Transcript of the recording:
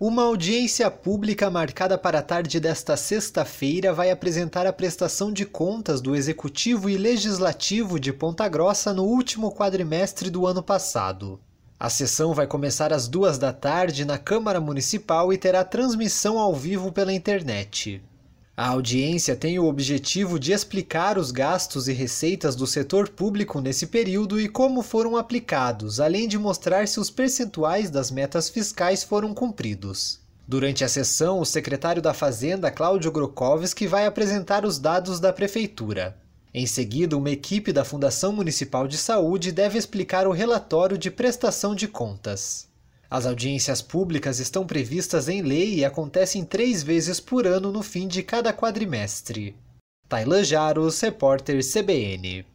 Uma audiência pública marcada para a tarde desta sexta-feira vai apresentar a prestação de contas do Executivo e Legislativo de Ponta Grossa no último quadrimestre do ano passado. A sessão vai começar às duas da tarde na Câmara Municipal e terá transmissão ao vivo pela internet. A audiência tem o objetivo de explicar os gastos e receitas do setor público nesse período e como foram aplicados, além de mostrar se os percentuais das metas fiscais foram cumpridos. Durante a sessão, o secretário da Fazenda, Cláudio Grokowski, vai apresentar os dados da Prefeitura. Em seguida, uma equipe da Fundação Municipal de Saúde deve explicar o relatório de prestação de contas. As audiências públicas estão previstas em lei e acontecem três vezes por ano no fim de cada quadrimestre. Tailan Jaros, repórter CBN.